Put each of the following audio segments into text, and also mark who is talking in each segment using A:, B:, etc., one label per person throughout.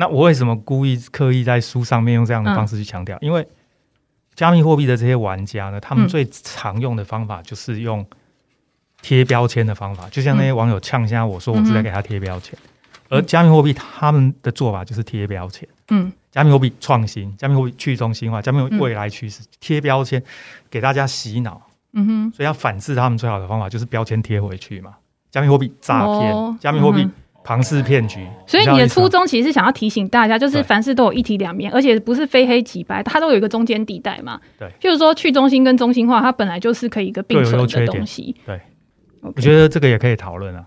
A: 那我为什么故意刻意在书上面用这样的方式去强调？嗯、因为加密货币的这些玩家呢，他们最常用的方法就是用贴标签的方法，就像那些网友呛下我说我是在给他贴标签，嗯、而加密货币他们的做法就是贴标签。嗯，加密货币创新，加密货币去中心化，加密未来趋势，贴标签给大家洗脑。嗯哼，所以要反制他们最好的方法就是标签贴回去嘛。加密货币诈骗，加密货币庞氏骗局。
B: 所以你的初衷其实是想要提醒大家，就是凡事都有一体两面，而且不是非黑即白，它都有一个中间地带嘛。对，就是说去中心跟中心化，它本来就是可以一个并存的东西。
A: 对，我觉得这个也可以讨论啊。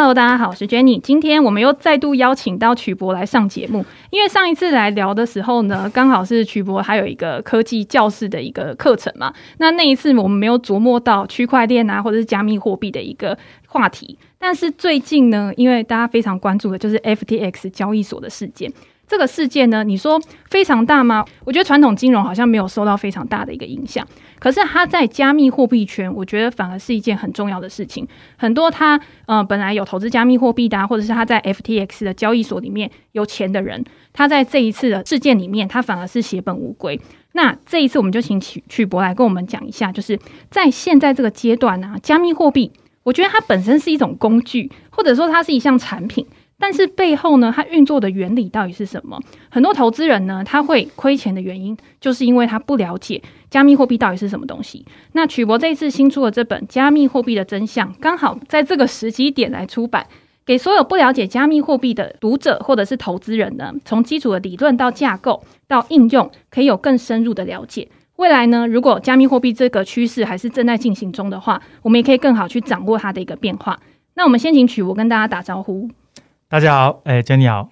B: Hello，大家好，我是 Jenny。今天我们又再度邀请到曲博来上节目，因为上一次来聊的时候呢，刚好是曲博还有一个科技教室的一个课程嘛。那那一次我们没有琢磨到区块链啊，或者是加密货币的一个话题。但是最近呢，因为大家非常关注的就是 FTX 交易所的事件。这个事件呢，你说非常大吗？我觉得传统金融好像没有受到非常大的一个影响，可是它在加密货币圈，我觉得反而是一件很重要的事情。很多他呃本来有投资加密货币的，或者是他在 FTX 的交易所里面有钱的人，他在这一次的事件里面，他反而是血本无归。那这一次我们就请曲曲博来跟我们讲一下，就是在现在这个阶段呢，加密货币，我觉得它本身是一种工具，或者说它是一项产品。但是背后呢，它运作的原理到底是什么？很多投资人呢，他会亏钱的原因，就是因为他不了解加密货币到底是什么东西。那曲博这一次新出的这本《加密货币的真相》，刚好在这个时机点来出版，给所有不了解加密货币的读者或者是投资人呢，从基础的理论到架构到应用，可以有更深入的了解。未来呢，如果加密货币这个趋势还是正在进行中的话，我们也可以更好去掌握它的一个变化。那我们先请曲博跟大家打招呼。
A: 大家好，哎、欸，Jenny 好。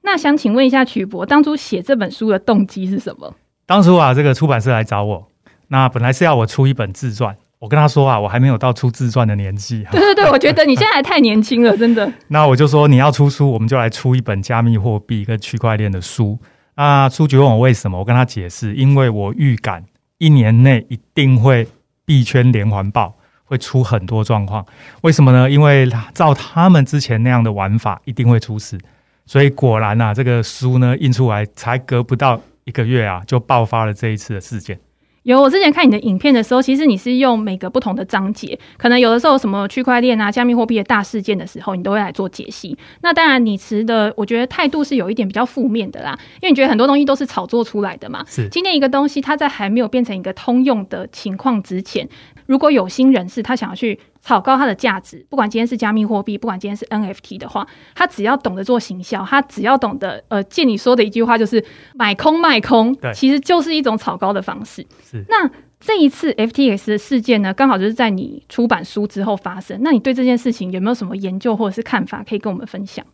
B: 那想请问一下曲博，当初写这本书的动机是什么？
A: 当初啊，这个出版社来找我，那本来是要我出一本自传。我跟他说啊，我还没有到出自传的年纪。
B: 对对对，我觉得你现在还太年轻了，真的。
A: 那我就说你要出书，我们就来出一本加密货币跟区块链的书。那书局问我为什么，我跟他解释，因为我预感一年内一定会币圈连环爆。会出很多状况，为什么呢？因为照他们之前那样的玩法，一定会出事。所以果然啊，这个书呢印出来才隔不到一个月啊，就爆发了这一次的事件。
B: 有，我之前看你的影片的时候，其实你是用每个不同的章节，可能有的时候什么区块链啊、加密货币的大事件的时候，你都会来做解析。那当然，你持的我觉得态度是有一点比较负面的啦，因为你觉得很多东西都是炒作出来的嘛。是，今天一个东西它在还没有变成一个通用的情况之前，如果有心人士他想要去炒高它的价值，不管今天是加密货币，不管今天是 NFT 的话，他只要懂得做行销，他只要懂得呃，借你说的一句话就是买空卖空，对，其实就是一种炒高的方式。是。那这一次 FTX 的事件呢，刚好就是在你出版书之后发生。那你对这件事情有没有什么研究或者是看法可以跟我们分享？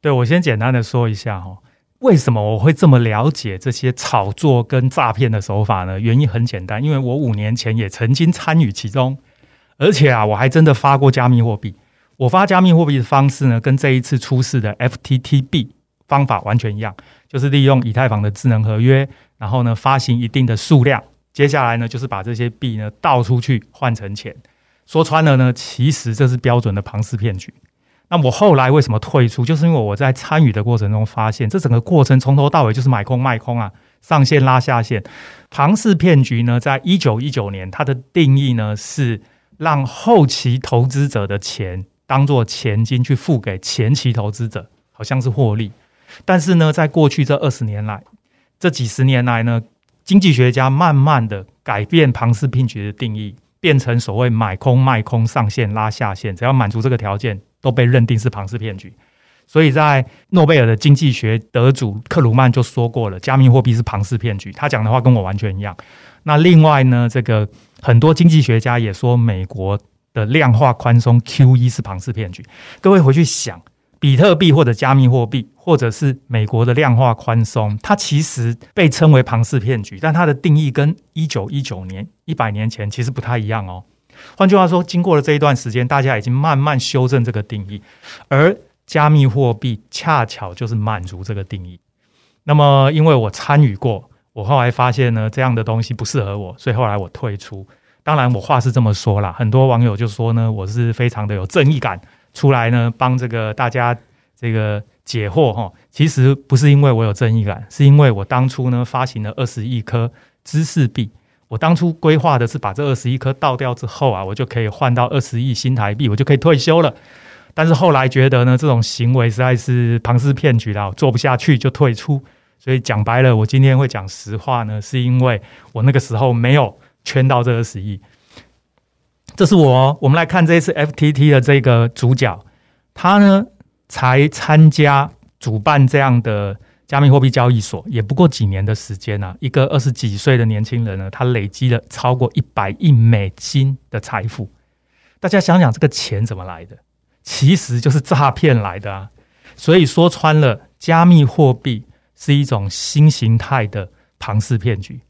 A: 对，我先简单的说一下哈，为什么我会这么了解这些炒作跟诈骗的手法呢？原因很简单，因为我五年前也曾经参与其中。而且啊，我还真的发过加密货币。我发加密货币的方式呢，跟这一次出事的 FTTB 方法完全一样，就是利用以太坊的智能合约，然后呢发行一定的数量，接下来呢就是把这些币呢倒出去换成钱。说穿了呢，其实这是标准的庞氏骗局。那我后来为什么退出？就是因为我在参与的过程中发现，这整个过程从头到尾就是买空卖空啊，上线拉下线。庞氏骗局呢，在一九一九年，它的定义呢是。让后期投资者的钱当做钱金去付给前期投资者，好像是获利。但是呢，在过去这二十年来，这几十年来呢，经济学家慢慢的改变庞氏骗局的定义，变成所谓买空卖空、上线拉下线，只要满足这个条件，都被认定是庞氏骗局。所以在诺贝尔的经济学得主克鲁曼就说过了，加密货币是庞氏骗局。他讲的话跟我完全一样。那另外呢，这个很多经济学家也说，美国的量化宽松 QE 是庞氏骗局。各位回去想，比特币或者加密货币，或者是美国的量化宽松，它其实被称为庞氏骗局，但它的定义跟一九一九年一百年前其实不太一样哦。换句话说，经过了这一段时间，大家已经慢慢修正这个定义，而加密货币恰巧就是满足这个定义。那么，因为我参与过。我后来发现呢，这样的东西不适合我，所以后来我退出。当然，我话是这么说啦，很多网友就说呢，我是非常的有正义感，出来呢帮这个大家这个解惑哈。其实不是因为我有正义感，是因为我当初呢发行了二十亿颗知识币。我当初规划的是把这二十亿颗倒掉之后啊，我就可以换到二十亿新台币，我就可以退休了。但是后来觉得呢，这种行为实在是庞氏骗局啦，我做不下去就退出。所以讲白了，我今天会讲实话呢，是因为我那个时候没有圈到这二十亿。这是我，我们来看这一次 FTT 的这个主角，他呢才参加主办这样的加密货币交易所，也不过几年的时间啊，一个二十几岁的年轻人呢，他累积了超过一百亿美金的财富。大家想想，这个钱怎么来的？其实就是诈骗来的啊！所以说穿了，加密货币是一种新形态的庞氏骗局。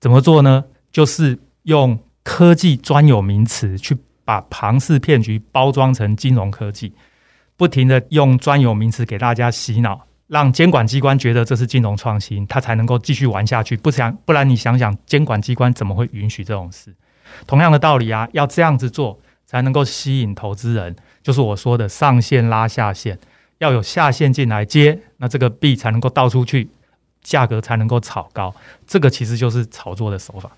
A: 怎么做呢？就是用科技专有名词去把庞氏骗局包装成金融科技，不停的用专有名词给大家洗脑，让监管机关觉得这是金融创新，他才能够继续玩下去。不想，不然你想想，监管机关怎么会允许这种事？同样的道理啊，要这样子做才能够吸引投资人。就是我说的上线拉下线，要有下线进来接，那这个币才能够倒出去，价格才能够炒高。这个其实就是炒作的手法。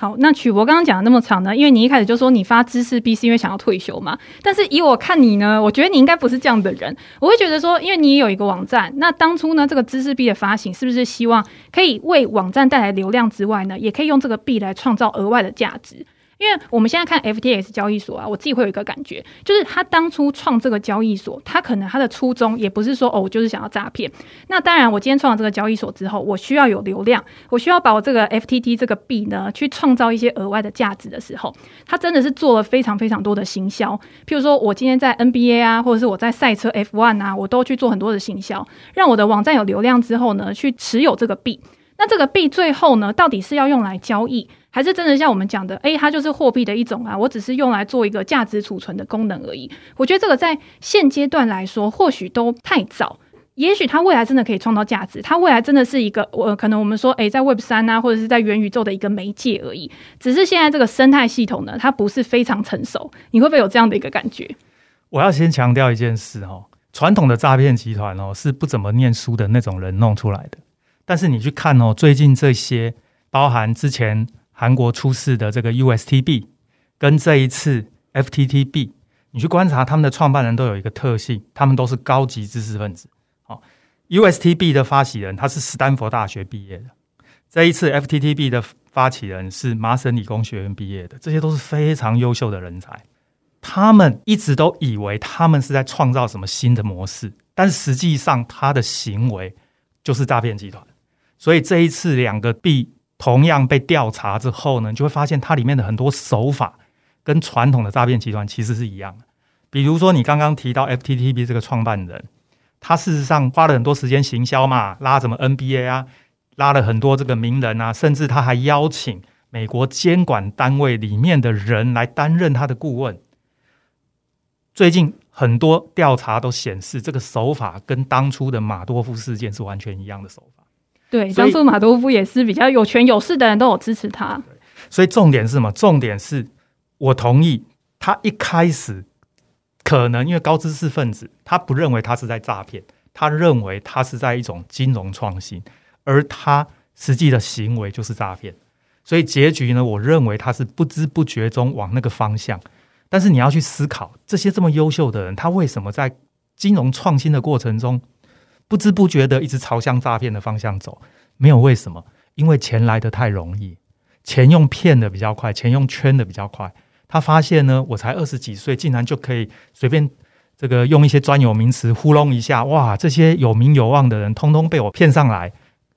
B: 好，那曲博刚刚讲的那么长呢？因为你一开始就说你发知识币是因为想要退休嘛。但是以我看你呢，我觉得你应该不是这样的人。我会觉得说，因为你也有一个网站，那当初呢这个知识币的发行，是不是希望可以为网站带来流量之外呢，也可以用这个币来创造额外的价值？因为我们现在看 FTX 交易所啊，我自己会有一个感觉，就是他当初创这个交易所，他可能他的初衷也不是说哦，我就是想要诈骗。那当然，我今天创了这个交易所之后，我需要有流量，我需要把我这个 FTT 这个币呢，去创造一些额外的价值的时候，他真的是做了非常非常多的行销。譬如说，我今天在 NBA 啊，或者是我在赛车 F1 啊，我都去做很多的行销，让我的网站有流量之后呢，去持有这个币。那这个币最后呢，到底是要用来交易？还是真的像我们讲的，诶，它就是货币的一种啊，我只是用来做一个价值储存的功能而已。我觉得这个在现阶段来说，或许都太早。也许它未来真的可以创造价值，它未来真的是一个，我可能我们说，诶，在 Web 三啊，或者是在元宇宙的一个媒介而已。只是现在这个生态系统呢，它不是非常成熟。你会不会有这样的一个感觉？
A: 我要先强调一件事哦，传统的诈骗集团哦，是不怎么念书的那种人弄出来的。但是你去看哦，最近这些包含之前。韩国出事的这个 USTB，跟这一次 FTTB，，你去观察他们的创办人都有一个特性，他们都是高级知识分子。哦，USTB 的发起人他是斯坦福大学毕业的，这一次 FTTB 的发起人是麻省理工学院毕业的，这些都是非常优秀的人才。他们一直都以为他们是在创造什么新的模式，但实际上他的行为就是诈骗集团。所以这一次两个币。同样被调查之后呢，就会发现它里面的很多手法跟传统的诈骗集团其实是一样的。比如说，你刚刚提到 FTTB 这个创办人，他事实上花了很多时间行销嘛，拉什么 NBA 啊，拉了很多这个名人啊，甚至他还邀请美国监管单位里面的人来担任他的顾问。最近很多调查都显示，这个手法跟当初的马多夫事件是完全一样的手法。
B: 对，当初马多夫也是比较有权有势的人都有支持他。
A: 所以重点是什么？重点是我同意他一开始可能因为高知识分子，他不认为他是在诈骗，他认为他是在一种金融创新，而他实际的行为就是诈骗。所以结局呢，我认为他是不知不觉中往那个方向。但是你要去思考，这些这么优秀的人，他为什么在金融创新的过程中，不知不觉的一直朝向诈骗的方向走，没有为什么，因为钱来得太容易，钱用骗的比较快，钱用圈的比较快。他发现呢，我才二十几岁，竟然就可以随便这个用一些专有名词糊弄一下，哇！这些有名有望的人，通通被我骗上来。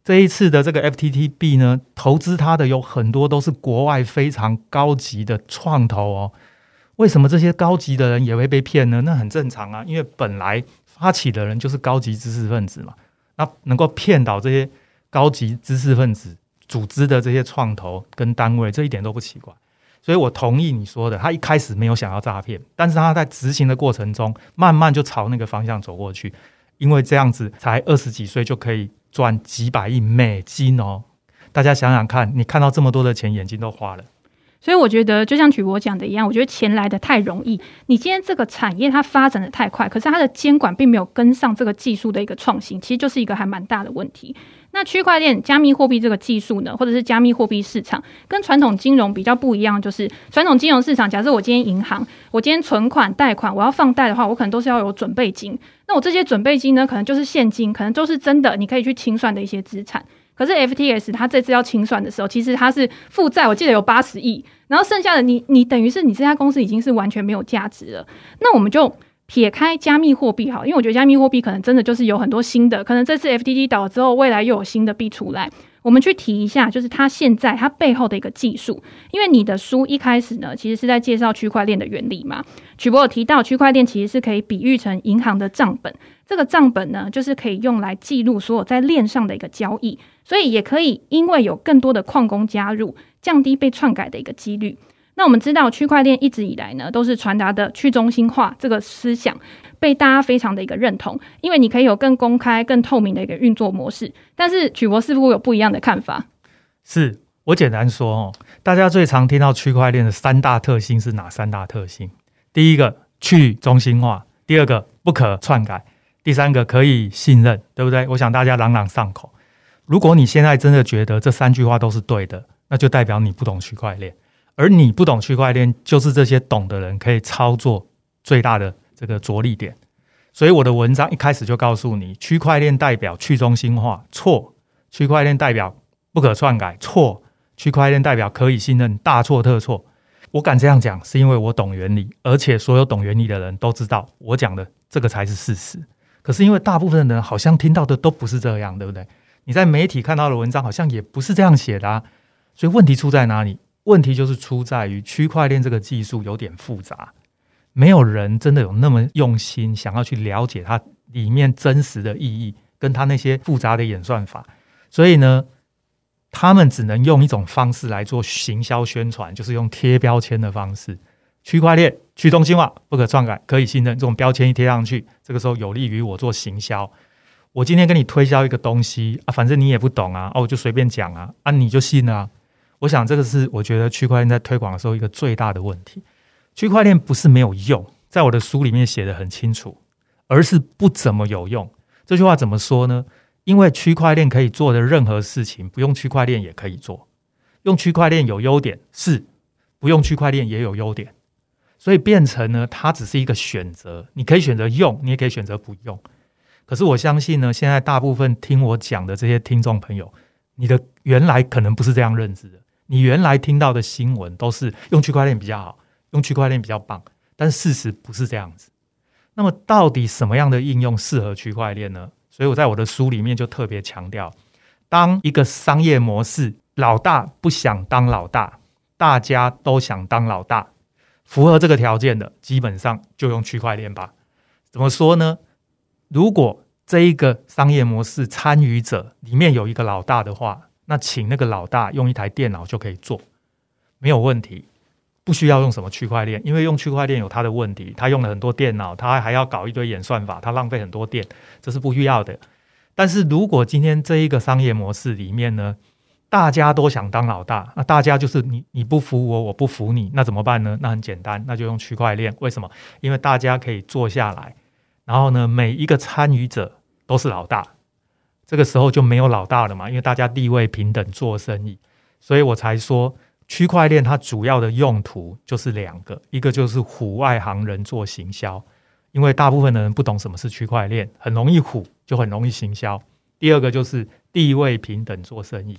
A: 这一次的这个 FTTB 呢，投资他的有很多都是国外非常高级的创投哦。为什么这些高级的人也会被骗呢？那很正常啊，因为本来。发起的人就是高级知识分子嘛，那能够骗倒这些高级知识分子组织的这些创投跟单位，这一点都不奇怪。所以我同意你说的，他一开始没有想要诈骗，但是他在执行的过程中，慢慢就朝那个方向走过去，因为这样子才二十几岁就可以赚几百亿美金哦。大家想想看，你看到这么多的钱，眼睛都花了。
B: 所以我觉得，就像曲博讲的一样，我觉得钱来得太容易。你今天这个产业它发展的太快，可是它的监管并没有跟上这个技术的一个创新，其实就是一个还蛮大的问题。那区块链、加密货币这个技术呢，或者是加密货币市场，跟传统金融比较不一样，就是传统金融市场，假设我今天银行，我今天存款、贷款，我要放贷的话，我可能都是要有准备金。那我这些准备金呢，可能就是现金，可能都是真的，你可以去清算的一些资产。可是 FTS 它这次要清算的时候，其实它是负债，我记得有八十亿，然后剩下的你你等于是你这家公司已经是完全没有价值了。那我们就撇开加密货币好，因为我觉得加密货币可能真的就是有很多新的，可能这次 FTT 倒了之后，未来又有新的币出来。我们去提一下，就是它现在它背后的一个技术，因为你的书一开始呢，其实是在介绍区块链的原理嘛。曲博有提到，区块链其实是可以比喻成银行的账本，这个账本呢，就是可以用来记录所有在链上的一个交易，所以也可以因为有更多的矿工加入，降低被篡改的一个几率。那我们知道，区块链一直以来呢，都是传达的去中心化这个思想。被大家非常的一个认同，因为你可以有更公开、更透明的一个运作模式。但是曲博似乎有不一样的看法。
A: 是我简单说哦，大家最常听到区块链的三大特性是哪三大特性？第一个去中心化，第二个不可篡改，第三个可以信任，对不对？我想大家朗朗上口。如果你现在真的觉得这三句话都是对的，那就代表你不懂区块链，而你不懂区块链，就是这些懂的人可以操作最大的。这个着力点，所以我的文章一开始就告诉你，区块链代表去中心化，错；区块链代表不可篡改，错；区块链代表可以信任，大错特错。我敢这样讲，是因为我懂原理，而且所有懂原理的人都知道，我讲的这个才是事实。可是因为大部分的人好像听到的都不是这样，对不对？你在媒体看到的文章好像也不是这样写的啊。所以问题出在哪里？问题就是出在于区块链这个技术有点复杂。没有人真的有那么用心，想要去了解它里面真实的意义，跟它那些复杂的演算法，所以呢，他们只能用一种方式来做行销宣传，就是用贴标签的方式。区块链去中心化、不可篡改、可以信任，这种标签一贴上去，这个时候有利于我做行销。我今天跟你推销一个东西啊，反正你也不懂啊，哦，我就随便讲啊，啊，你就信啊。我想这个是我觉得区块链在推广的时候一个最大的问题。区块链不是没有用，在我的书里面写得很清楚，而是不怎么有用。这句话怎么说呢？因为区块链可以做的任何事情，不用区块链也可以做。用区块链有优点，是不用区块链也有优点，所以变成呢，它只是一个选择。你可以选择用，你也可以选择不用。可是我相信呢，现在大部分听我讲的这些听众朋友，你的原来可能不是这样认知的。你原来听到的新闻都是用区块链比较好。用区块链比较棒，但事实不是这样子。那么，到底什么样的应用适合区块链呢？所以我在我的书里面就特别强调，当一个商业模式老大不想当老大，大家都想当老大，符合这个条件的，基本上就用区块链吧。怎么说呢？如果这一个商业模式参与者里面有一个老大的话，那请那个老大用一台电脑就可以做，没有问题。不需要用什么区块链，因为用区块链有它的问题，它用了很多电脑，它还要搞一堆演算法，它浪费很多电，这是不需要的。但是如果今天这一个商业模式里面呢，大家都想当老大，那大家就是你你不服我，我不服你，那怎么办呢？那很简单，那就用区块链。为什么？因为大家可以坐下来，然后呢，每一个参与者都是老大，这个时候就没有老大了嘛，因为大家地位平等做生意，所以我才说。区块链它主要的用途就是两个，一个就是唬外行人做行销，因为大部分的人不懂什么是区块链，很容易唬，就很容易行销。第二个就是地位平等做生意，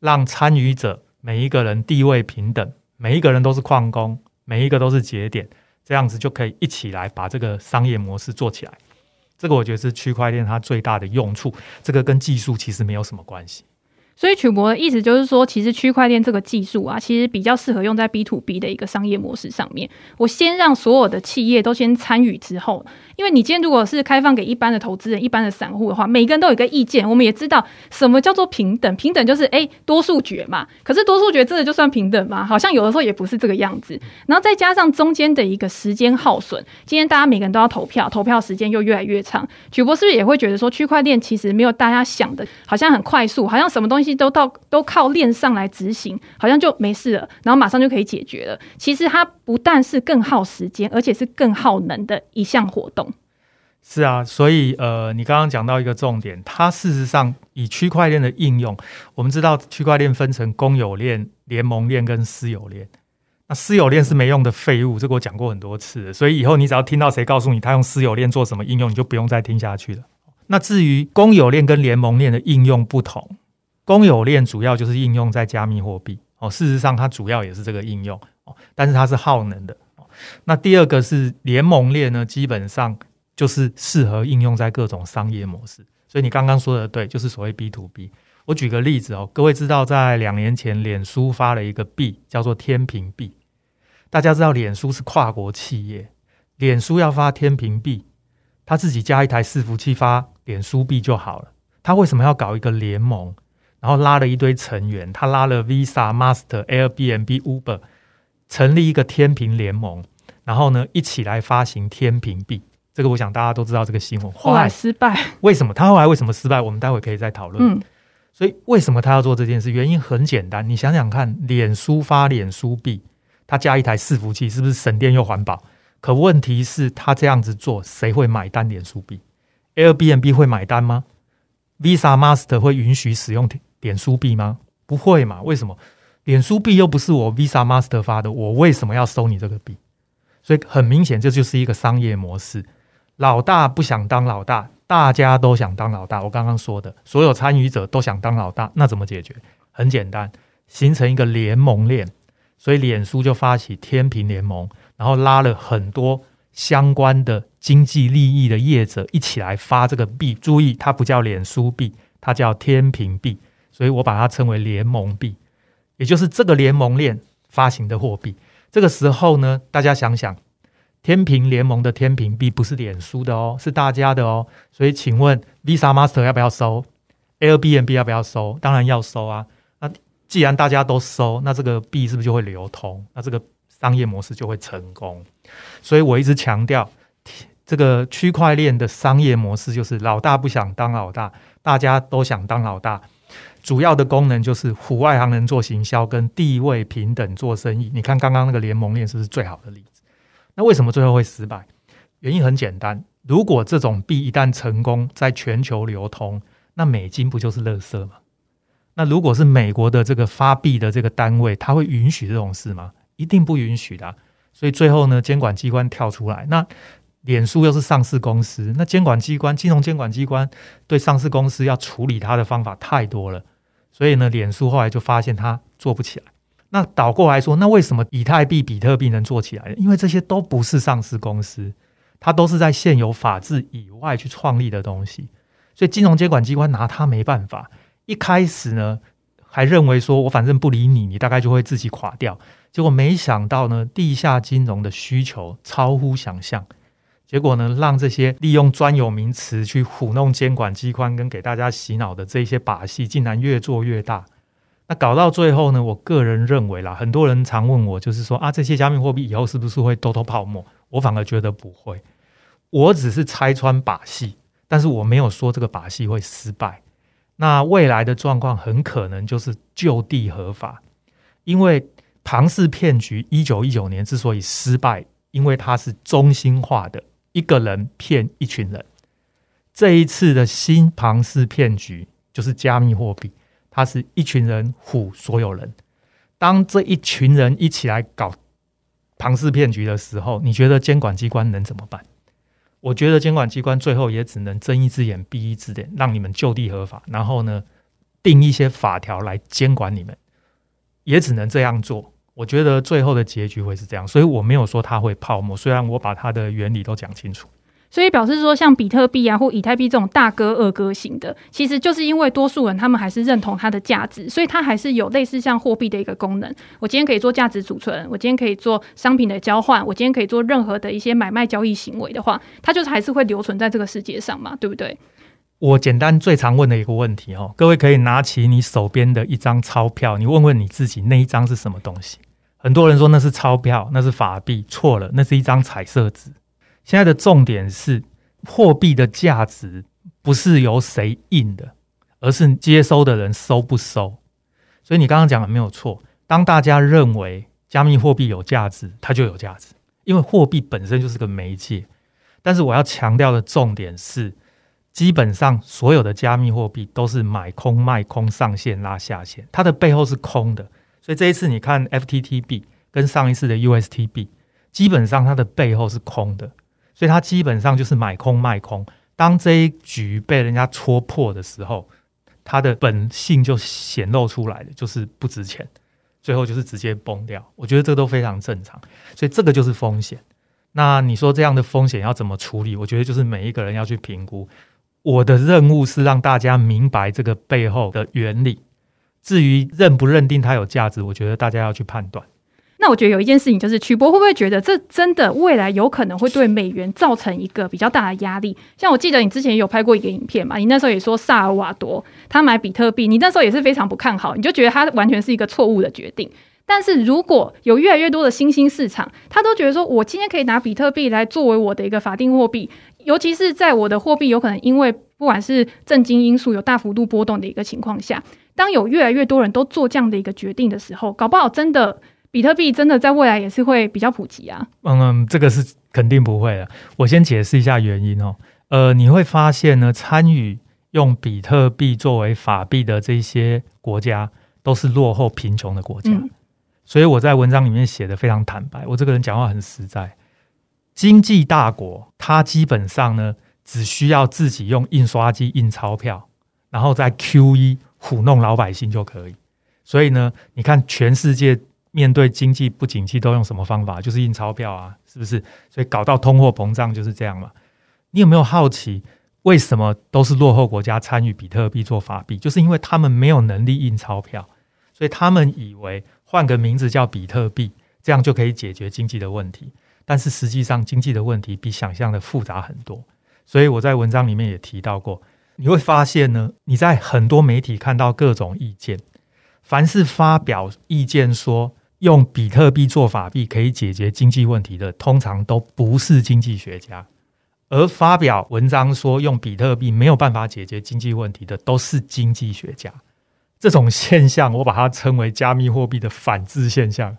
A: 让参与者每一个人地位平等，每一个人都是矿工，每一个都是节点，这样子就可以一起来把这个商业模式做起来。这个我觉得是区块链它最大的用处，这个跟技术其实没有什么关系。
B: 所以曲博的意思就是说，其实区块链这个技术啊，其实比较适合用在 B to B 的一个商业模式上面。我先让所有的企业都先参与之后，因为你今天如果是开放给一般的投资人、一般的散户的话，每个人都有一个意见。我们也知道什么叫做平等，平等就是诶多数决嘛。可是多数决真的就算平等吗？好像有的时候也不是这个样子。然后再加上中间的一个时间耗损，今天大家每个人都要投票，投票时间又越来越长。曲博是不是也会觉得说，区块链其实没有大家想的，好像很快速，好像什么东西？都到都靠链上来执行，好像就没事了，然后马上就可以解决了。其实它不但是更耗时间，而且是更耗能的一项活动。
A: 是啊，所以呃，你刚刚讲到一个重点，它事实上以区块链的应用，我们知道区块链分成公有链、联盟链跟私有链。那私有链是没用的废物，这个我讲过很多次，所以以后你只要听到谁告诉你他用私有链做什么应用，你就不用再听下去了。那至于公有链跟联盟链的应用不同，公有链主要就是应用在加密货币哦，事实上它主要也是这个应用哦，但是它是耗能的哦。那第二个是联盟链呢，基本上。就是适合应用在各种商业模式，所以你刚刚说的对，就是所谓 B to B。我举个例子哦，各位知道，在两年前，脸书发了一个币，叫做天平币。大家知道，脸书是跨国企业，脸书要发天平币，他自己加一台伺服器发脸书币就好了。他为什么要搞一个联盟，然后拉了一堆成员？他拉了 Visa、Master、Airbnb、Uber，成立一个天平联盟，然后呢，一起来发行天平币。这个我想大家都知道这个新闻，
B: 后来失败，
A: 为什么他后来为什么失败？我们待会可以再讨论。嗯，所以为什么他要做这件事？原因很简单，你想想看，脸书发脸书币，他加一台伺服器，是不是省电又环保？可问题是，他这样子做，谁会买单脸书币？Airbnb 会买单吗？Visa、Master 会允许使用脸书币吗？不会嘛？为什么？脸书币又不是我 Visa、Master 发的，我为什么要收你这个币？所以很明显，这就是一个商业模式。老大不想当老大，大家都想当老大。我刚刚说的，所有参与者都想当老大，那怎么解决？很简单，形成一个联盟链。所以脸书就发起天平联盟，然后拉了很多相关的经济利益的业者一起来发这个币。注意，它不叫脸书币，它叫天平币。所以我把它称为联盟币，也就是这个联盟链发行的货币。这个时候呢，大家想想。天平联盟的天平币不是脸书的哦，是大家的哦。所以，请问 Visa、Master 要不要收？Airbnb 要不要收？当然要收啊。那既然大家都收，那这个币是不是就会流通？那这个商业模式就会成功。所以我一直强调，这个区块链的商业模式就是老大不想当老大，大家都想当老大。主要的功能就是唬外行人做行销，跟地位平等做生意。你看刚刚那个联盟链是不是最好的例子？那为什么最后会失败？原因很简单，如果这种币一旦成功在全球流通，那美金不就是垃圾吗？那如果是美国的这个发币的这个单位，他会允许这种事吗？一定不允许的。所以最后呢，监管机关跳出来，那脸书又是上市公司，那监管机关、金融监管机关对上市公司要处理它的方法太多了，所以呢，脸书后来就发现它做不起来。那倒过来说，那为什么以太币、比特币能做起来？因为这些都不是上市公司，它都是在现有法制以外去创立的东西，所以金融监管机关拿它没办法。一开始呢，还认为说我反正不理你，你大概就会自己垮掉。结果没想到呢，地下金融的需求超乎想象，结果呢，让这些利用专有名词去唬弄监管机关跟给大家洗脑的这些把戏，竟然越做越大。那搞到最后呢？我个人认为啦，很多人常问我，就是说啊，这些加密货币以后是不是会偷偷泡沫？我反而觉得不会。我只是拆穿把戏，但是我没有说这个把戏会失败。那未来的状况很可能就是就地合法，因为庞氏骗局一九一九年之所以失败，因为它是中心化的，一个人骗一群人。这一次的新庞氏骗局就是加密货币。它是一群人唬所有人，当这一群人一起来搞庞氏骗局的时候，你觉得监管机关能怎么办？我觉得监管机关最后也只能睁一只眼闭一只眼，让你们就地合法，然后呢，定一些法条来监管你们，也只能这样做。我觉得最后的结局会是这样，所以我没有说它会泡沫，虽然我把它的原理都讲清楚。
B: 所以表示说，像比特币啊或以太币这种大哥二哥型的，其实就是因为多数人他们还是认同它的价值，所以它还是有类似像货币的一个功能。我今天可以做价值储存，我今天可以做商品的交换，我今天可以做任何的一些买卖交易行为的话，它就是还是会留存在这个世界上嘛，对不对？
A: 我简单最常问的一个问题哦，各位可以拿起你手边的一张钞票，你问问你自己，那一张是什么东西？很多人说那是钞票，那是法币，错了，那是一张彩色纸。现在的重点是，货币的价值不是由谁印的，而是接收的人收不收。所以你刚刚讲的没有错，当大家认为加密货币有价值，它就有价值，因为货币本身就是个媒介。但是我要强调的重点是，基本上所有的加密货币都是买空卖空，上线拉下线，它的背后是空的。所以这一次你看，FTTB 跟上一次的 USTB，，基本上它的背后是空的，所以它基本上就是买空卖空。当这一局被人家戳破的时候，它的本性就显露出来了，就是不值钱，最后就是直接崩掉。我觉得这都非常正常，所以这个就是风险。那你说这样的风险要怎么处理？我觉得就是每一个人要去评估。我的任务是让大家明白这个背后的原理。至于认不认定它有价值，我觉得大家要去判断。
B: 那我觉得有一件事情就是，曲博会不会觉得这真的未来有可能会对美元造成一个比较大的压力？像我记得你之前有拍过一个影片嘛，你那时候也说萨尔瓦多他买比特币，你那时候也是非常不看好，你就觉得他完全是一个错误的决定。但是如果有越来越多的新兴市场，他都觉得说我今天可以拿比特币来作为我的一个法定货币，尤其是在我的货币有可能因为不管是政经因素有大幅度波动的一个情况下，当有越来越多人都做这样的一个决定的时候，搞不好真的。比特币真的在未来也是会比较普及啊？
A: 嗯，这个是肯定不会的。我先解释一下原因哦。呃，你会发现呢，参与用比特币作为法币的这些国家，都是落后贫穷的国家。嗯。所以我在文章里面写的非常坦白，我这个人讲话很实在。经济大国，它基本上呢，只需要自己用印刷机印钞票，然后再 QE 唬弄老百姓就可以。所以呢，你看全世界。面对经济不景气，都用什么方法？就是印钞票啊，是不是？所以搞到通货膨胀就是这样嘛。你有没有好奇，为什么都是落后国家参与比特币做法币？就是因为他们没有能力印钞票，所以他们以为换个名字叫比特币，这样就可以解决经济的问题。但是实际上，经济的问题比想象的复杂很多。所以我在文章里面也提到过，你会发现呢，你在很多媒体看到各种意见，凡是发表意见说。用比特币做法币可以解决经济问题的，通常都不是经济学家；而发表文章说用比特币没有办法解决经济问题的，都是经济学家。这种现象，我把它称为加密货币的反制现象，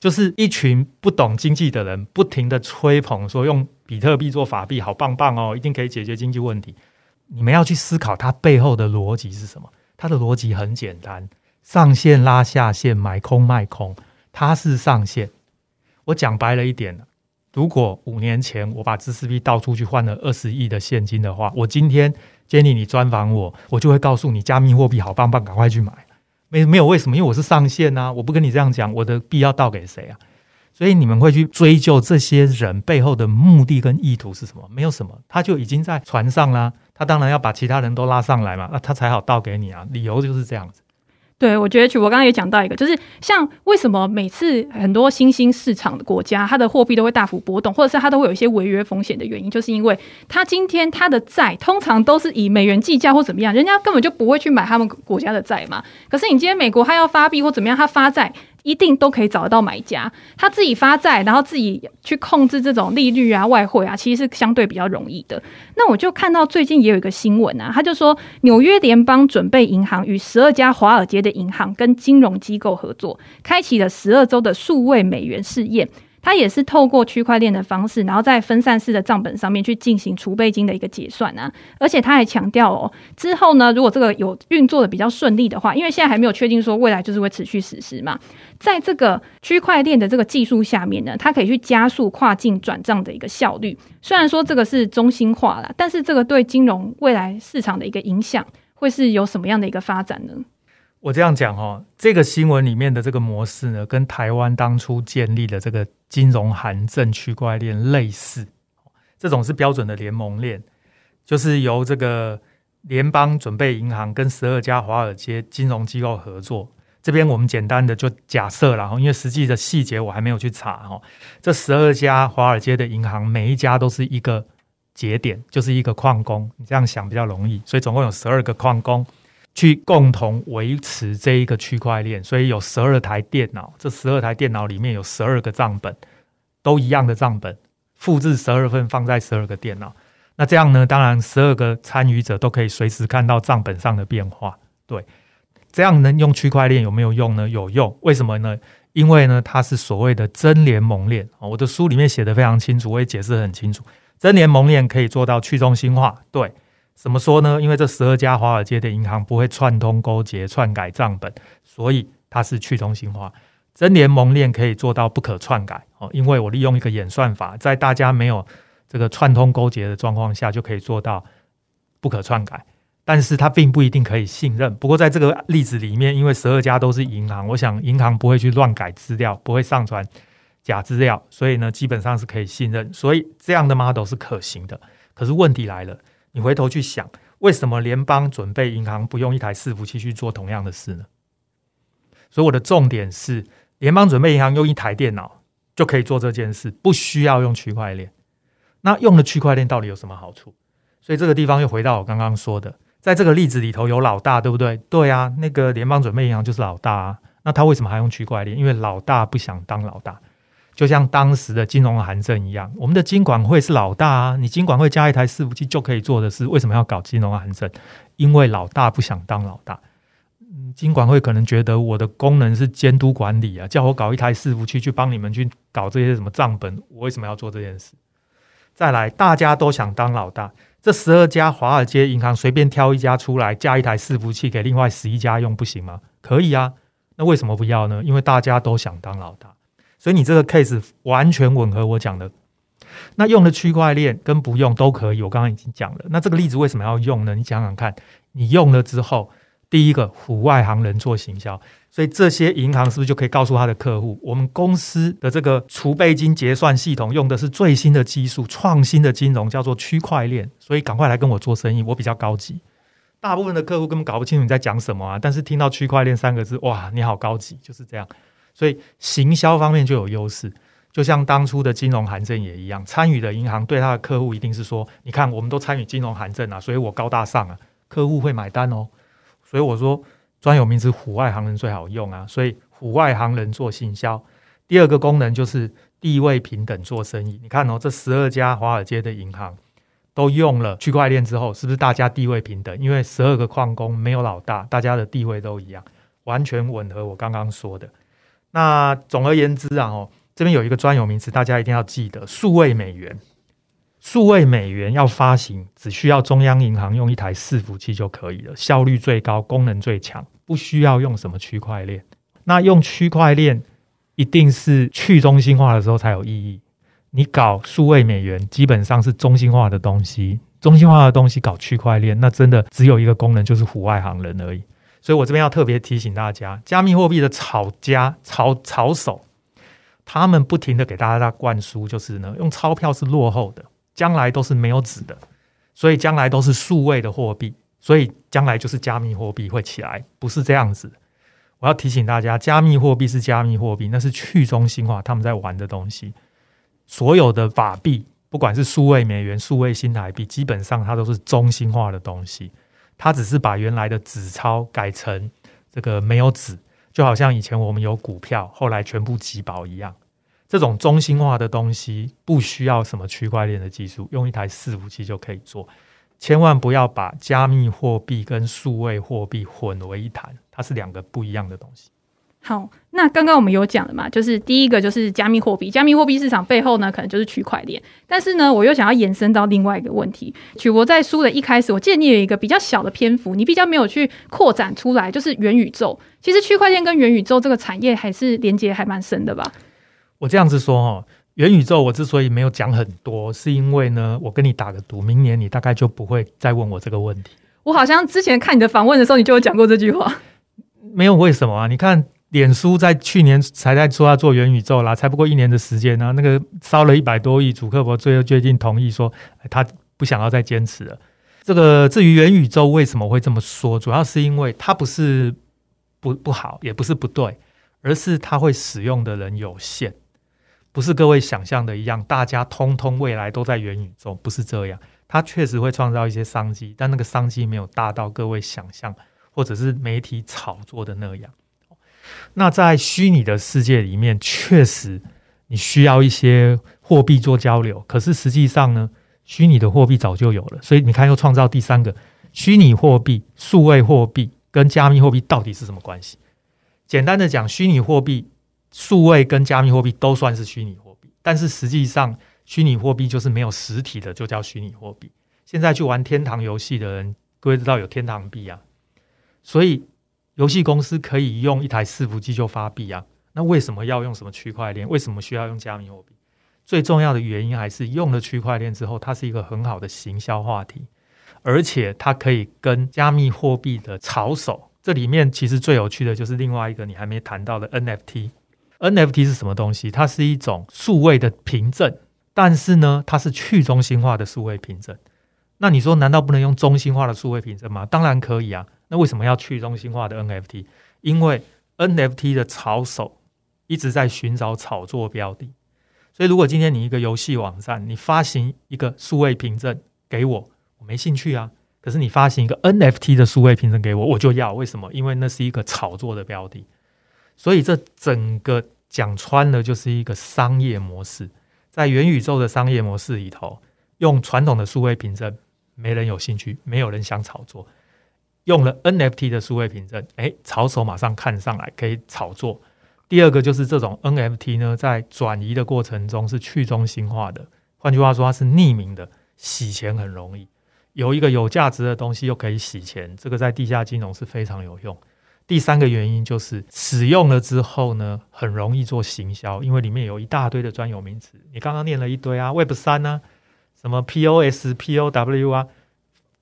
A: 就是一群不懂经济的人不停地吹捧说用比特币做法币好棒棒哦，一定可以解决经济问题。你们要去思考它背后的逻辑是什么？它的逻辑很简单：上线拉下线，买空卖空。它是上限。我讲白了一点，如果五年前我把知识币倒出去换了二十亿的现金的话，我今天 Jenny 你专访我，我就会告诉你加密货币好棒棒，赶快去买。没没有为什么？因为我是上线、啊，我不跟你这样讲，我的币要倒给谁啊？所以你们会去追究这些人背后的目的跟意图是什么？没有什么，他就已经在船上啦，他当然要把其他人都拉上来嘛，那他才好倒给你啊。理由就是这样子。
B: 对，我觉得曲博刚刚也讲到一个，就是像为什么每次很多新兴市场的国家，它的货币都会大幅波动，或者是它都会有一些违约风险的原因，就是因为它今天它的债通常都是以美元计价或怎么样，人家根本就不会去买他们国家的债嘛。可是你今天美国它要发币或怎么样，它发债。一定都可以找得到买家，他自己发债，然后自己去控制这种利率啊、外汇啊，其实是相对比较容易的。那我就看到最近也有一个新闻啊，他就说纽约联邦准备银行与十二家华尔街的银行跟金融机构合作，开启了十二周的数位美元试验。它也是透过区块链的方式，然后在分散式的账本上面去进行储备金的一个结算啊。而且他还强调哦，之后呢，如果这个有运作的比较顺利的话，因为现在还没有确定说未来就是会持续实施嘛，在这个区块链的这个技术下面呢，它可以去加速跨境转账的一个效率。虽然说这个是中心化啦，但是这个对金融未来市场的一个影响会是有什么样的一个发展呢？
A: 我这样讲哈，这个新闻里面的这个模式呢，跟台湾当初建立的这个金融函证区块链类似。这种是标准的联盟链，就是由这个联邦准备银行跟十二家华尔街金融机构合作。这边我们简单的就假设了，因为实际的细节我还没有去查哈。这十二家华尔街的银行，每一家都是一个节点，就是一个矿工。你这样想比较容易，所以总共有十二个矿工。去共同维持这一个区块链，所以有十二台电脑，这十二台电脑里面有十二个账本，都一样的账本，复制十二份放在十二个电脑。那这样呢，当然十二个参与者都可以随时看到账本上的变化。对，这样能用区块链有没有用呢？有用。为什么呢？因为呢，它是所谓的真联盟链啊。我的书里面写得非常清楚，我也解释很清楚。真联盟链可以做到去中心化。对，怎么说呢？因为这十二家华尔街的银行不会串通勾结、篡改账本，所以它是去中心化。真联盟链可以做到不可篡改哦，因为我利用一个演算法，在大家没有这个串通勾结的状况下，就可以做到不可篡改。但是它并不一定可以信任。不过在这个例子里面，因为十二家都是银行，我想银行不会去乱改资料，不会上传假资料，所以呢，基本上是可以信任。所以这样的 model 是可行的。可是问题来了，你回头去想，为什么联邦准备银行不用一台伺服器去做同样的事呢？所以我的重点是。联邦准备银行用一台电脑就可以做这件事，不需要用区块链。那用了区块链到底有什么好处？所以这个地方又回到我刚刚说的，在这个例子里头有老大，对不对？对啊，那个联邦准备银行就是老大啊。那他为什么还用区块链？因为老大不想当老大，就像当时的金融函证一样。我们的金管会是老大啊，你金管会加一台伺服器就可以做的事，为什么要搞金融函证？因为老大不想当老大。嗯金管会可能觉得我的功能是监督管理啊，叫我搞一台伺服器去帮你们去搞这些什么账本，我为什么要做这件事？再来，大家都想当老大，这十二家华尔街银行随便挑一家出来，加一台伺服器给另外十一家用，不行吗？可以啊，那为什么不要呢？因为大家都想当老大，所以你这个 case 完全吻合我讲的。那用的区块链跟不用都可以，我刚刚已经讲了。那这个例子为什么要用呢？你想想看，你用了之后。第一个唬外行人做行销，所以这些银行是不是就可以告诉他的客户，我们公司的这个储备金结算系统用的是最新的技术、创新的金融，叫做区块链，所以赶快来跟我做生意，我比较高级。大部分的客户根本搞不清楚你在讲什么啊，但是听到区块链三个字，哇，你好高级，就是这样。所以行销方面就有优势，就像当初的金融函证也一样，参与的银行对他的客户一定是说，你看我们都参与金融函证啊，所以我高大上啊，客户会买单哦。所以我说专有名词虎外行人最好用啊，所以虎外行人做行销。第二个功能就是地位平等做生意。你看哦，这十二家华尔街的银行都用了区块链之后，是不是大家地位平等？因为十二个矿工没有老大，大家的地位都一样，完全吻合我刚刚说的。那总而言之啊，哦，这边有一个专有名词，大家一定要记得：数位美元。数位美元要发行，只需要中央银行用一台伺服器就可以了，效率最高，功能最强，不需要用什么区块链。那用区块链一定是去中心化的时候才有意义。你搞数位美元，基本上是中心化的东西，中心化的东西搞区块链，那真的只有一个功能，就是唬外行人而已。所以我这边要特别提醒大家，加密货币的炒家、炒炒手，他们不停的给大家灌输，就是呢，用钞票是落后的。将来都是没有纸的，所以将来都是数位的货币，所以将来就是加密货币会起来，不是这样子。我要提醒大家，加密货币是加密货币，那是去中心化他们在玩的东西。所有的法币，不管是数位美元、数位新台币，基本上它都是中心化的东西。它只是把原来的纸钞改成这个没有纸，就好像以前我们有股票，后来全部集保一样。这种中心化的东西不需要什么区块链的技术，用一台伺服器就可以做。千万不要把加密货币跟数位货币混为一谈，它是两个不一样的东西。
B: 好，那刚刚我们有讲了嘛，就是第一个就是加密货币，加密货币市场背后呢，可能就是区块链。但是呢，我又想要延伸到另外一个问题。曲博在书的一开始，我建议有一个比较小的篇幅，你比较没有去扩展出来，就是元宇宙。其实区块链跟元宇宙这个产业还是连接还蛮深的吧？
A: 我这样子说哈，元宇宙我之所以没有讲很多，是因为呢，我跟你打个赌，明年你大概就不会再问我这个问题。
B: 我好像之前看你的访问的时候，你就有讲过这句话。
A: 没有为什么啊？你看，脸书在去年才在说要做元宇宙啦，才不过一年的时间呢，那个烧了一百多亿，主克伯最后决定同意说他不想要再坚持了。这个至于元宇宙为什么会这么说，主要是因为它不是不不好，也不是不对，而是它会使用的人有限。不是各位想象的一样，大家通通未来都在元宇宙，不是这样。它确实会创造一些商机，但那个商机没有大到各位想象，或者是媒体炒作的那样。那在虚拟的世界里面，确实你需要一些货币做交流，可是实际上呢，虚拟的货币早就有了，所以你看又创造第三个虚拟货币、数位货币跟加密货币到底是什么关系？简单的讲，虚拟货币、数位跟加密货币都算是虚拟货币，但是实际上虚拟货币就是没有实体的，就叫虚拟货币。现在去玩天堂游戏的人，各位知道有天堂币啊，所以游戏公司可以用一台伺服器就发币啊。那为什么要用什么区块链？为什么需要用加密货币？最重要的原因还是用了区块链之后，它是一个很好的行销话题，而且它可以跟加密货币的炒手。这里面其实最有趣的就是另外一个你还没谈到的 NFT。NFT 是什么东西？它是一种数位的凭证，但是呢，它是去中心化的数位凭证。那你说，难道不能用中心化的数位凭证吗？当然可以啊。那为什么要去中心化的 NFT？因为 NFT 的炒手一直在寻找炒作标的。所以，如果今天你一个游戏网站，你发行一个数位凭证给我，我没兴趣啊。可是你发行一个 NFT 的数位凭证给我，我就要。为什么？因为那是一个炒作的标的。所以这整个讲穿了就是一个商业模式，在元宇宙的商业模式里头，用传统的数位凭证没人有兴趣，没有人想炒作。用了 NFT 的数位凭证，哎，炒手马上看上来，可以炒作。第二个就是这种 NFT 呢，在转移的过程中是去中心化的，换句话说，它是匿名的，洗钱很容易。有一个有价值的东西又可以洗钱，这个在地下金融是非常有用。第三个原因就是使用了之后呢，很容易做行销，因为里面有一大堆的专有名词。你刚刚念了一堆啊，Web 三啊，什么 POS、POW 啊，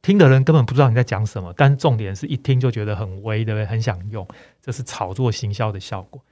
A: 听的人根本不知道你在讲什么，但重点是一听就觉得很威，对不对？很想用，这是炒作行销的效果。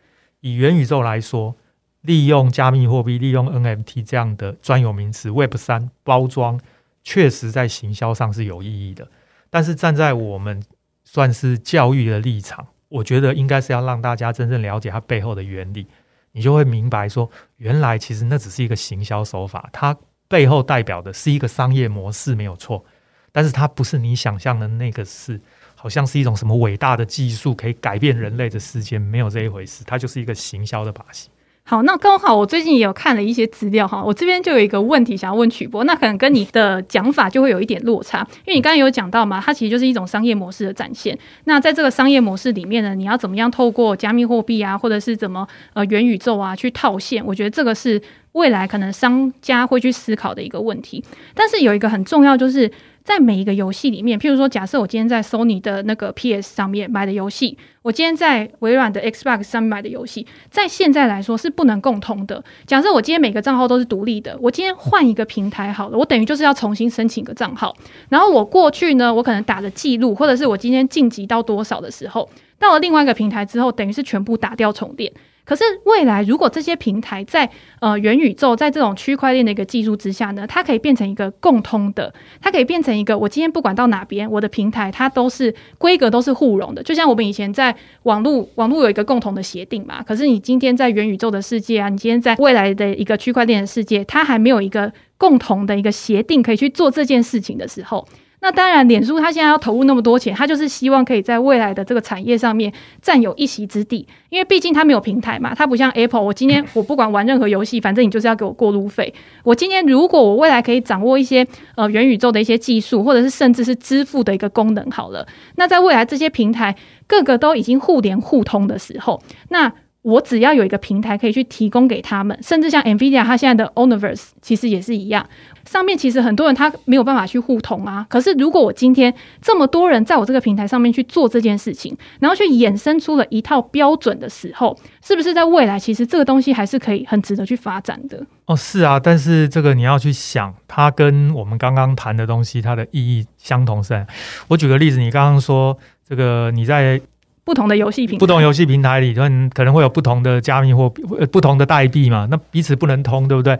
A: 以元宇宙来说，利用加密货币、利用 NFT 这样的专有名词，Web 三包装，确实在行销上是有意义的。但是站在我们算是教育的立场，我觉得应该是要让大家真正了解它背后的原理，你就会明白说，原来其实那只是一个行销手法，它背后代表的是一个商业模式，没有错。但是它不是你想象的那个事。好像是一种什么伟大的技术可以改变人类的世界，没有这一回事，它就是一个行销的把戏。
B: 好，那刚好我最近也有看了一些资料哈，我这边就有一个问题想要问曲波，那可能跟你的讲法就会有一点落差，因为你刚刚有讲到嘛，它其实就是一种商业模式的展现。那在这个商业模式里面呢，你要怎么样透过加密货币啊，或者是怎么呃元宇宙啊去套现？我觉得这个是未来可能商家会去思考的一个问题。但是有一个很重要就是。在每一个游戏里面，譬如说，假设我今天在 Sony 的那个 PS 上面买的游戏，我今天在微软的 Xbox 上面买的游戏，在现在来说是不能共通的。假设我今天每个账号都是独立的，我今天换一个平台好了，我等于就是要重新申请一个账号。然后我过去呢，我可能打的记录，或者是我今天晋级到多少的时候，到了另外一个平台之后，等于是全部打掉重练。可是未来，如果这些平台在呃元宇宙，在这种区块链的一个技术之下呢，它可以变成一个共通的，它可以变成一个，我今天不管到哪边，我的平台它都是规格都是互融的，就像我们以前在网络网络有一个共同的协定嘛。可是你今天在元宇宙的世界啊，你今天在未来的一个区块链的世界，它还没有一个共同的一个协定可以去做这件事情的时候。那当然，脸书它现在要投入那么多钱，它就是希望可以在未来的这个产业上面占有一席之地，因为毕竟它没有平台嘛，它不像 Apple，我今天我不管玩任何游戏，反正你就是要给我过路费。我今天如果我未来可以掌握一些呃元宇宙的一些技术，或者是甚至是支付的一个功能好了，那在未来这些平台各个都已经互联互通的时候，那。我只要有一个平台可以去提供给他们，甚至像 NVIDIA 它现在的 ONIVERSE 其实也是一样，上面其实很多人他没有办法去互通啊。可是如果我今天这么多人在我这个平台上面去做这件事情，然后去衍生出了一套标准的时候，是不是在未来其实这个东西还是可以很值得去发展的？
A: 哦，是啊，但是这个你要去想，它跟我们刚刚谈的东西它的意义相同是？我举个例子，你刚刚说这个你在。
B: 不同的游戏平台，
A: 不同游戏平台里头可能会有不同的加密货币、不同的代币嘛？那彼此不能通，对不对？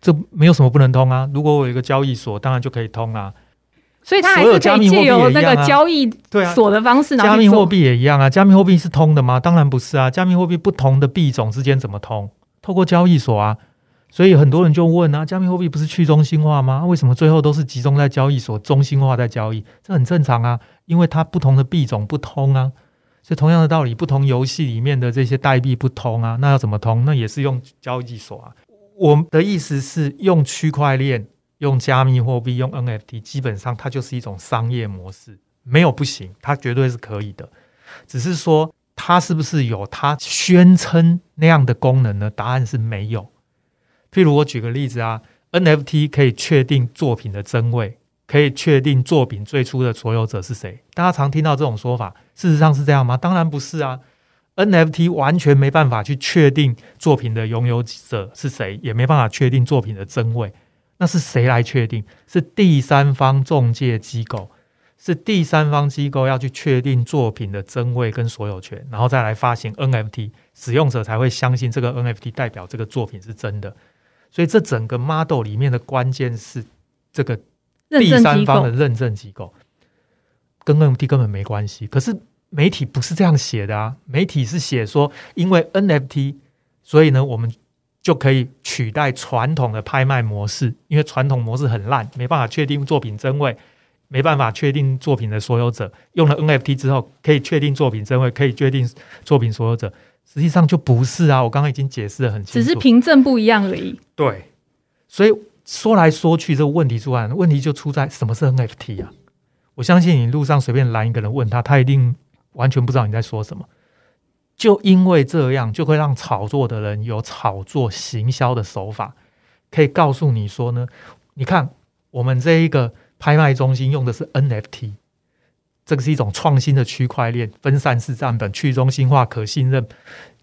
A: 这没有什么不能通啊。如果我有一个交易所，当然就可以通啊。
B: 所以它还是可以借由那个交易所的方式，
A: 加密货币也一样啊。加密货币是通的吗？当然不是啊。加密货币不同的币种之间怎么通？透过交易所啊。所以很多人就问啊，加密货币不是去中心化吗？为什么最后都是集中在交易所，中心化在交易？这很正常啊，因为它不同的币种不通啊。所以同样的道理，不同游戏里面的这些代币不通啊，那要怎么通？那也是用交易所啊。我的意思是用区块链，用加密货币、用 NFT，基本上它就是一种商业模式，没有不行，它绝对是可以的。只是说它是不是有它宣称那样的功能呢？答案是没有。譬如我举个例子啊，NFT 可以确定作品的真伪，可以确定作品最初的所有者是谁。大家常听到这种说法，事实上是这样吗？当然不是啊。NFT 完全没办法去确定作品的拥有者是谁，也没办法确定作品的真伪。那是谁来确定？是第三方中介机构，是第三方机构要去确定作品的真伪跟所有权，然后再来发行 NFT，使用者才会相信这个 NFT 代表这个作品是真的。所以这整个 model 里面的关键是这个第三方的认证机构，跟 NFT 根本没关系。可是。媒体不是这样写的啊！媒体是写说，因为 NFT，所以呢，我们就可以取代传统的拍卖模式。因为传统模式很烂，没办法确定作品真伪，没办法确定作品的所有者。用了 NFT 之后，可以确定作品真伪，可以确定作品所有者。实际上就不是啊！我刚刚已经解释的很清楚，
B: 只是凭证不一样而已。
A: 对，所以说来说去，这个问题出来，问题就出在什么是 NFT 啊？我相信你路上随便拦一个人问他，他一定。完全不知道你在说什么，就因为这样，就会让炒作的人有炒作行销的手法，可以告诉你说呢，你看我们这一个拍卖中心用的是 NFT，这个是一种创新的区块链，分散式账本、去中心化、可信任，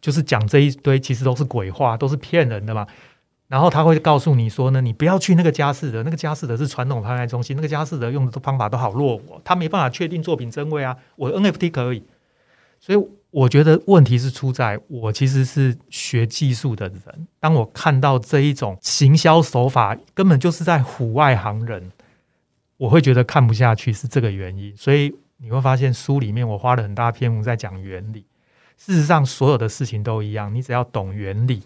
A: 就是讲这一堆其实都是鬼话，都是骗人的嘛。然后他会告诉你说呢，你不要去那个佳士得，那个佳士得是传统拍卖中心，那个佳士得用的方法都好落伍，他没办法确定作品真伪啊。我 NFT 可以，所以我觉得问题是出在我其实是学技术的人，当我看到这一种行销手法根本就是在唬外行人，我会觉得看不下去，是这个原因。所以你会发现书里面我花了很大篇幅在讲原理，事实上所有的事情都一样，你只要懂原理。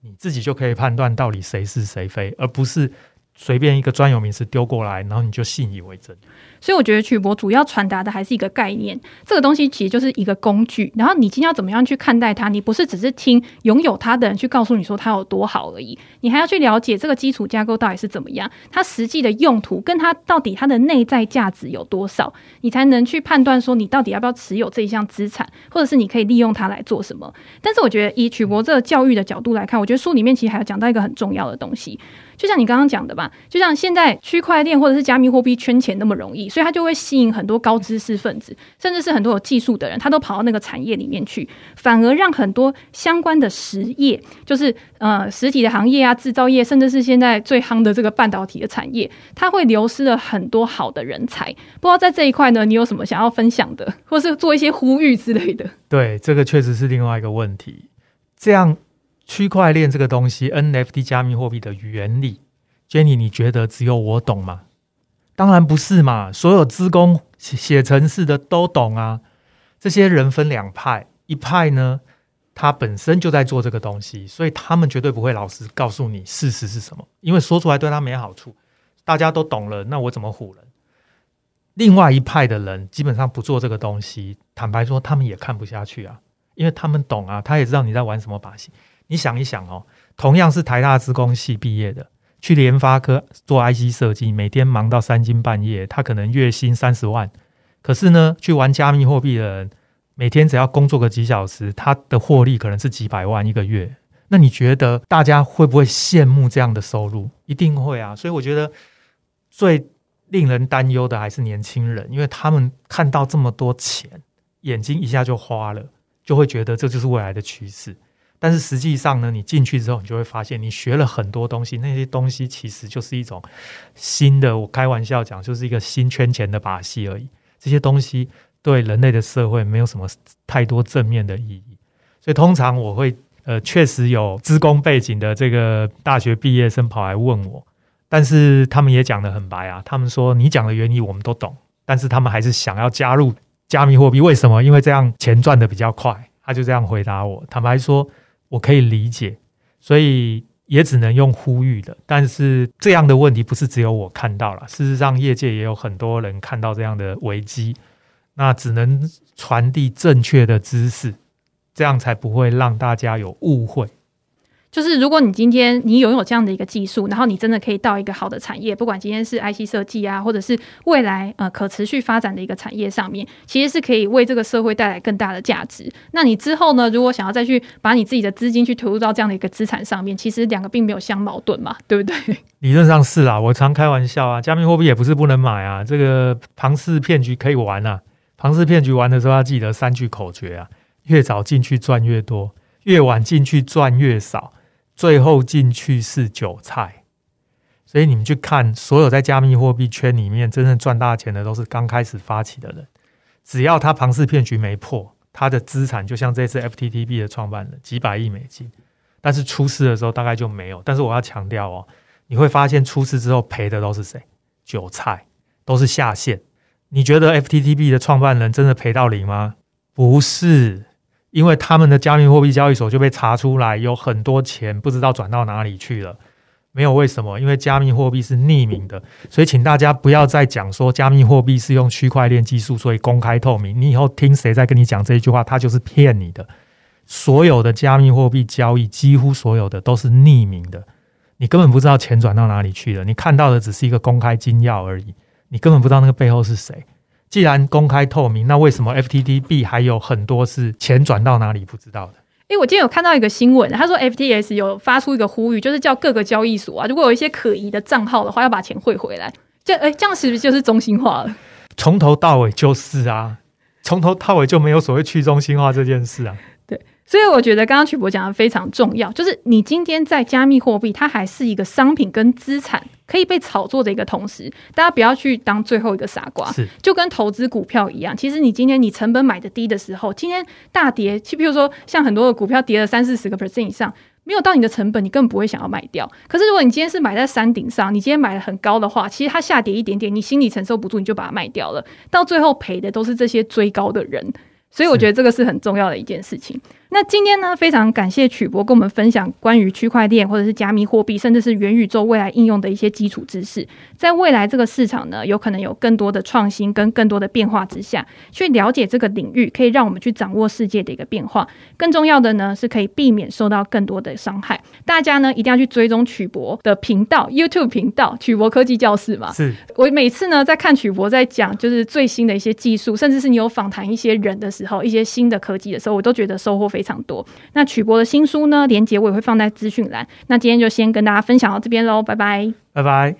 A: 你自己就可以判断到底谁是谁非，而不是随便一个专有名词丢过来，然后你就信以为真。
B: 所以我觉得曲博主要传达的还是一个概念，这个东西其实就是一个工具。然后你今天要怎么样去看待它？你不是只是听拥有它的人去告诉你说它有多好而已，你还要去了解这个基础架构到底是怎么样，它实际的用途跟它到底它的内在价值有多少，你才能去判断说你到底要不要持有这一项资产，或者是你可以利用它来做什么。但是我觉得以曲博这个教育的角度来看，我觉得书里面其实还有讲到一个很重要的东西。就像你刚刚讲的吧，就像现在区块链或者是加密货币圈钱那么容易，所以它就会吸引很多高知识分子，甚至是很多有技术的人，他都跑到那个产业里面去，反而让很多相关的实业，就是呃实体的行业啊、制造业，甚至是现在最夯的这个半导体的产业，它会流失了很多好的人才。不知道在这一块呢，你有什么想要分享的，或是做一些呼吁之类的？
A: 对，这个确实是另外一个问题。这样。区块链这个东西，NFT 加密货币的原理，Jenny，你觉得只有我懂吗？当然不是嘛，所有资工写程式的都懂啊。这些人分两派，一派呢，他本身就在做这个东西，所以他们绝对不会老实告诉你事实是什么，因为说出来对他没好处。大家都懂了，那我怎么唬人？另外一派的人基本上不做这个东西，坦白说，他们也看不下去啊，因为他们懂啊，他也知道你在玩什么把戏。你想一想哦，同样是台大资工系毕业的，去联发科做 IC 设计，每天忙到三更半夜，他可能月薪三十万。可是呢，去玩加密货币的人，每天只要工作个几小时，他的获利可能是几百万一个月。那你觉得大家会不会羡慕这样的收入？一定会啊！所以我觉得最令人担忧的还是年轻人，因为他们看到这么多钱，眼睛一下就花了，就会觉得这就是未来的趋势。但是实际上呢，你进去之后，你就会发现，你学了很多东西，那些东西其实就是一种新的。我开玩笑讲，就是一个新圈钱的把戏而已。这些东西对人类的社会没有什么太多正面的意义。所以通常我会，呃，确实有资工背景的这个大学毕业生跑来问我，但是他们也讲得很白啊。他们说，你讲的原理我们都懂，但是他们还是想要加入加密货币。为什么？因为这样钱赚得比较快。他就这样回答我，坦白说。我可以理解，所以也只能用呼吁的。但是这样的问题不是只有我看到了，事实上业界也有很多人看到这样的危机。那只能传递正确的知识，这样才不会让大家有误会。
B: 就是如果你今天你拥有这样的一个技术，然后你真的可以到一个好的产业，不管今天是 IC 设计啊，或者是未来呃可持续发展的一个产业上面，其实是可以为这个社会带来更大的价值。那你之后呢，如果想要再去把你自己的资金去投入到这样的一个资产上面，其实两个并没有相矛盾嘛，对不对？
A: 理论上是啊，我常开玩笑啊，加密货币也不是不能买啊，这个庞氏骗局可以玩啊。庞氏骗局玩的时候要记得三句口诀啊：越早进去赚越多，越晚进去赚越少。最后进去是韭菜，所以你们去看，所有在加密货币圈里面真正赚大钱的，都是刚开始发起的人。只要他庞氏骗局没破，他的资产就像这次 FTTB 的创办人，几百亿美金。但是出事的时候大概就没有。但是我要强调哦，你会发现出事之后赔的都是谁？韭菜，都是下线。你觉得 FTTB 的创办人真的赔到零吗？不是。因为他们的加密货币交易所就被查出来有很多钱不知道转到哪里去了，没有为什么？因为加密货币是匿名的，所以请大家不要再讲说加密货币是用区块链技术，所以公开透明。你以后听谁在跟你讲这一句话，他就是骗你的。所有的加密货币交易，几乎所有的都是匿名的，你根本不知道钱转到哪里去了，你看到的只是一个公开金钥而已，你根本不知道那个背后是谁。既然公开透明，那为什么 FTTB 还有很多是钱转到哪里不知道的？
B: 哎、欸，我今天有看到一个新闻，他说 FTS 有发出一个呼吁，就是叫各个交易所啊，如果有一些可疑的账号的话，要把钱汇回来。这哎、欸，这样是不是就是中心化了？
A: 从头到尾就是啊，从头到尾就没有所谓去中心化这件事啊。
B: 对。所以我觉得刚刚曲博讲的非常重要，就是你今天在加密货币，它还是一个商品跟资产可以被炒作的一个同时，大家不要去当最后一个傻瓜，是就跟投资股票一样。其实你今天你成本买的低的时候，今天大跌，就比如说像很多的股票跌了三四十个 percent 以上，没有到你的成本，你根本不会想要卖掉。可是如果你今天是买在山顶上，你今天买的很高的话，其实它下跌一点点，你心里承受不住，你就把它卖掉了，到最后赔的都是这些追高的人。所以我觉得这个是很重要的一件事情。那今天呢，非常感谢曲博跟我们分享关于区块链或者是加密货币，甚至是元宇宙未来应用的一些基础知识。在未来这个市场呢，有可能有更多的创新跟更多的变化之下，去了解这个领域，可以让我们去掌握世界的一个变化。更重要的呢，是可以避免受到更多的伤害。大家呢，一定要去追踪曲博的频道，YouTube 频道曲博科技教室嘛。是我每次呢，在看曲博在讲就是最新的一些技术，甚至是你有访谈一些人的时候，一些新的科技的时候，我都觉得收获非常。非常多。那曲博的新书呢，连接我也会放在资讯栏。那今天就先跟大家分享到这边喽，拜拜，
A: 拜拜。